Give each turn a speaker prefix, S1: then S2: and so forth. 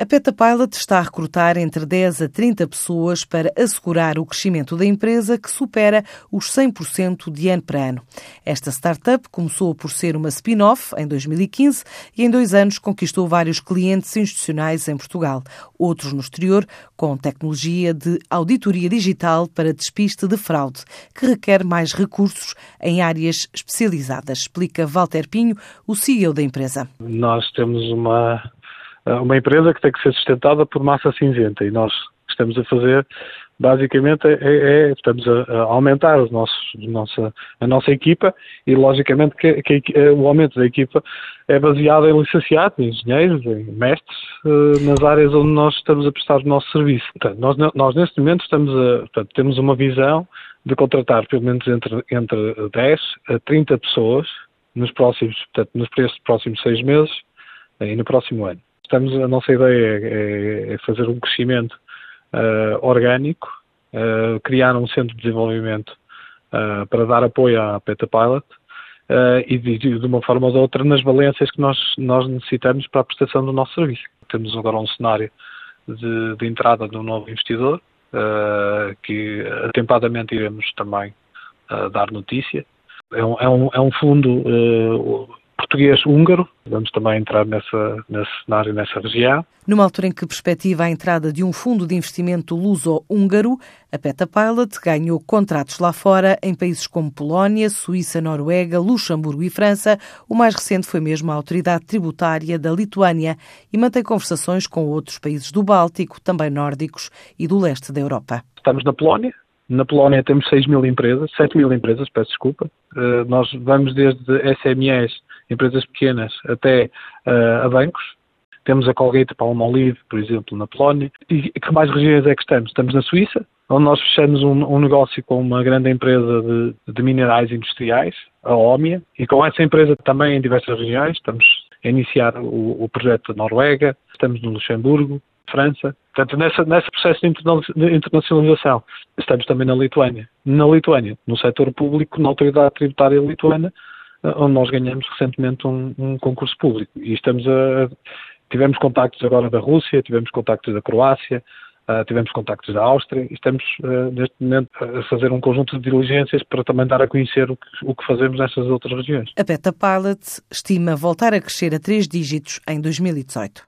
S1: A Peta Pilot está a recrutar entre 10 a 30 pessoas para assegurar o crescimento da empresa, que supera os 100% de ano para ano. Esta startup começou por ser uma spin-off em 2015 e em dois anos conquistou vários clientes institucionais em Portugal, outros no exterior, com tecnologia de auditoria digital para despiste de fraude, que requer mais recursos em áreas especializadas, explica Walter Pinho, o CEO da empresa.
S2: Nós temos uma uma empresa que tem que ser sustentada por massa cinzenta. E nós estamos a fazer basicamente é, é, é estamos a, a, aumentar os nossos, nossa, a nossa equipa. E logicamente que, que, eh, o aumento da equipa é baseado em licenciados, em engenheiros, em mestres uh, nas áreas onde nós estamos a prestar o nosso serviço. Portanto, nós, nós neste momento estamos a, portanto, temos uma visão de contratar pelo menos entre, entre 10 a 30 pessoas nos próximos, portanto, nos próximos seis meses e no próximo ano estamos, a nossa ideia é, é fazer um crescimento uh, orgânico, uh, criar um centro de desenvolvimento uh, para dar apoio à Petapilot e de, de, uma forma ou de outra nas valências que nós, nós necessitamos para a prestação do nosso serviço. Temos agora um cenário de, de entrada de um novo investidor que atempadamente iremos também dar notícia. É um, é um, é um fundo português-húngaro. Vamos também entrar nessa, nesse cenário, nessa região.
S1: Numa altura em que perspectiva a entrada de um fundo de investimento luso-húngaro, a Peta Pilot ganhou contratos lá fora em países como Polónia, Suíça, Noruega, Luxemburgo e França. O mais recente foi mesmo a autoridade tributária da Lituânia e mantém conversações com outros países do Báltico, também nórdicos e do leste da Europa.
S2: Estamos na Polónia, na Polónia temos 6 mil empresas, 7 mil empresas, peço desculpa. Uh, nós vamos desde SMEs empresas pequenas até uh, a bancos. Temos a Colgate Palmolive, por exemplo, na Polónia. E que mais regiões é que estamos? Estamos na Suíça, onde nós fechamos um, um negócio com uma grande empresa de, de minerais industriais, a Omia, e com essa empresa também em diversas regiões. Estamos a iniciar o, o projeto da Noruega, estamos no Luxemburgo, França. Portanto, nessa, nesse processo de internacionalização, estamos também na Lituânia. Na Lituânia, no setor público, na autoridade tributária lituana, onde nós ganhamos recentemente um, um concurso público. E estamos a. Tivemos contactos agora da Rússia, tivemos contactos da Croácia, Uh, tivemos contactos da Áustria e estamos, uh, neste momento, a fazer um conjunto de diligências para também dar a conhecer o que, o que fazemos nessas outras regiões.
S1: A Beta Pilot estima voltar a crescer a três dígitos em 2018.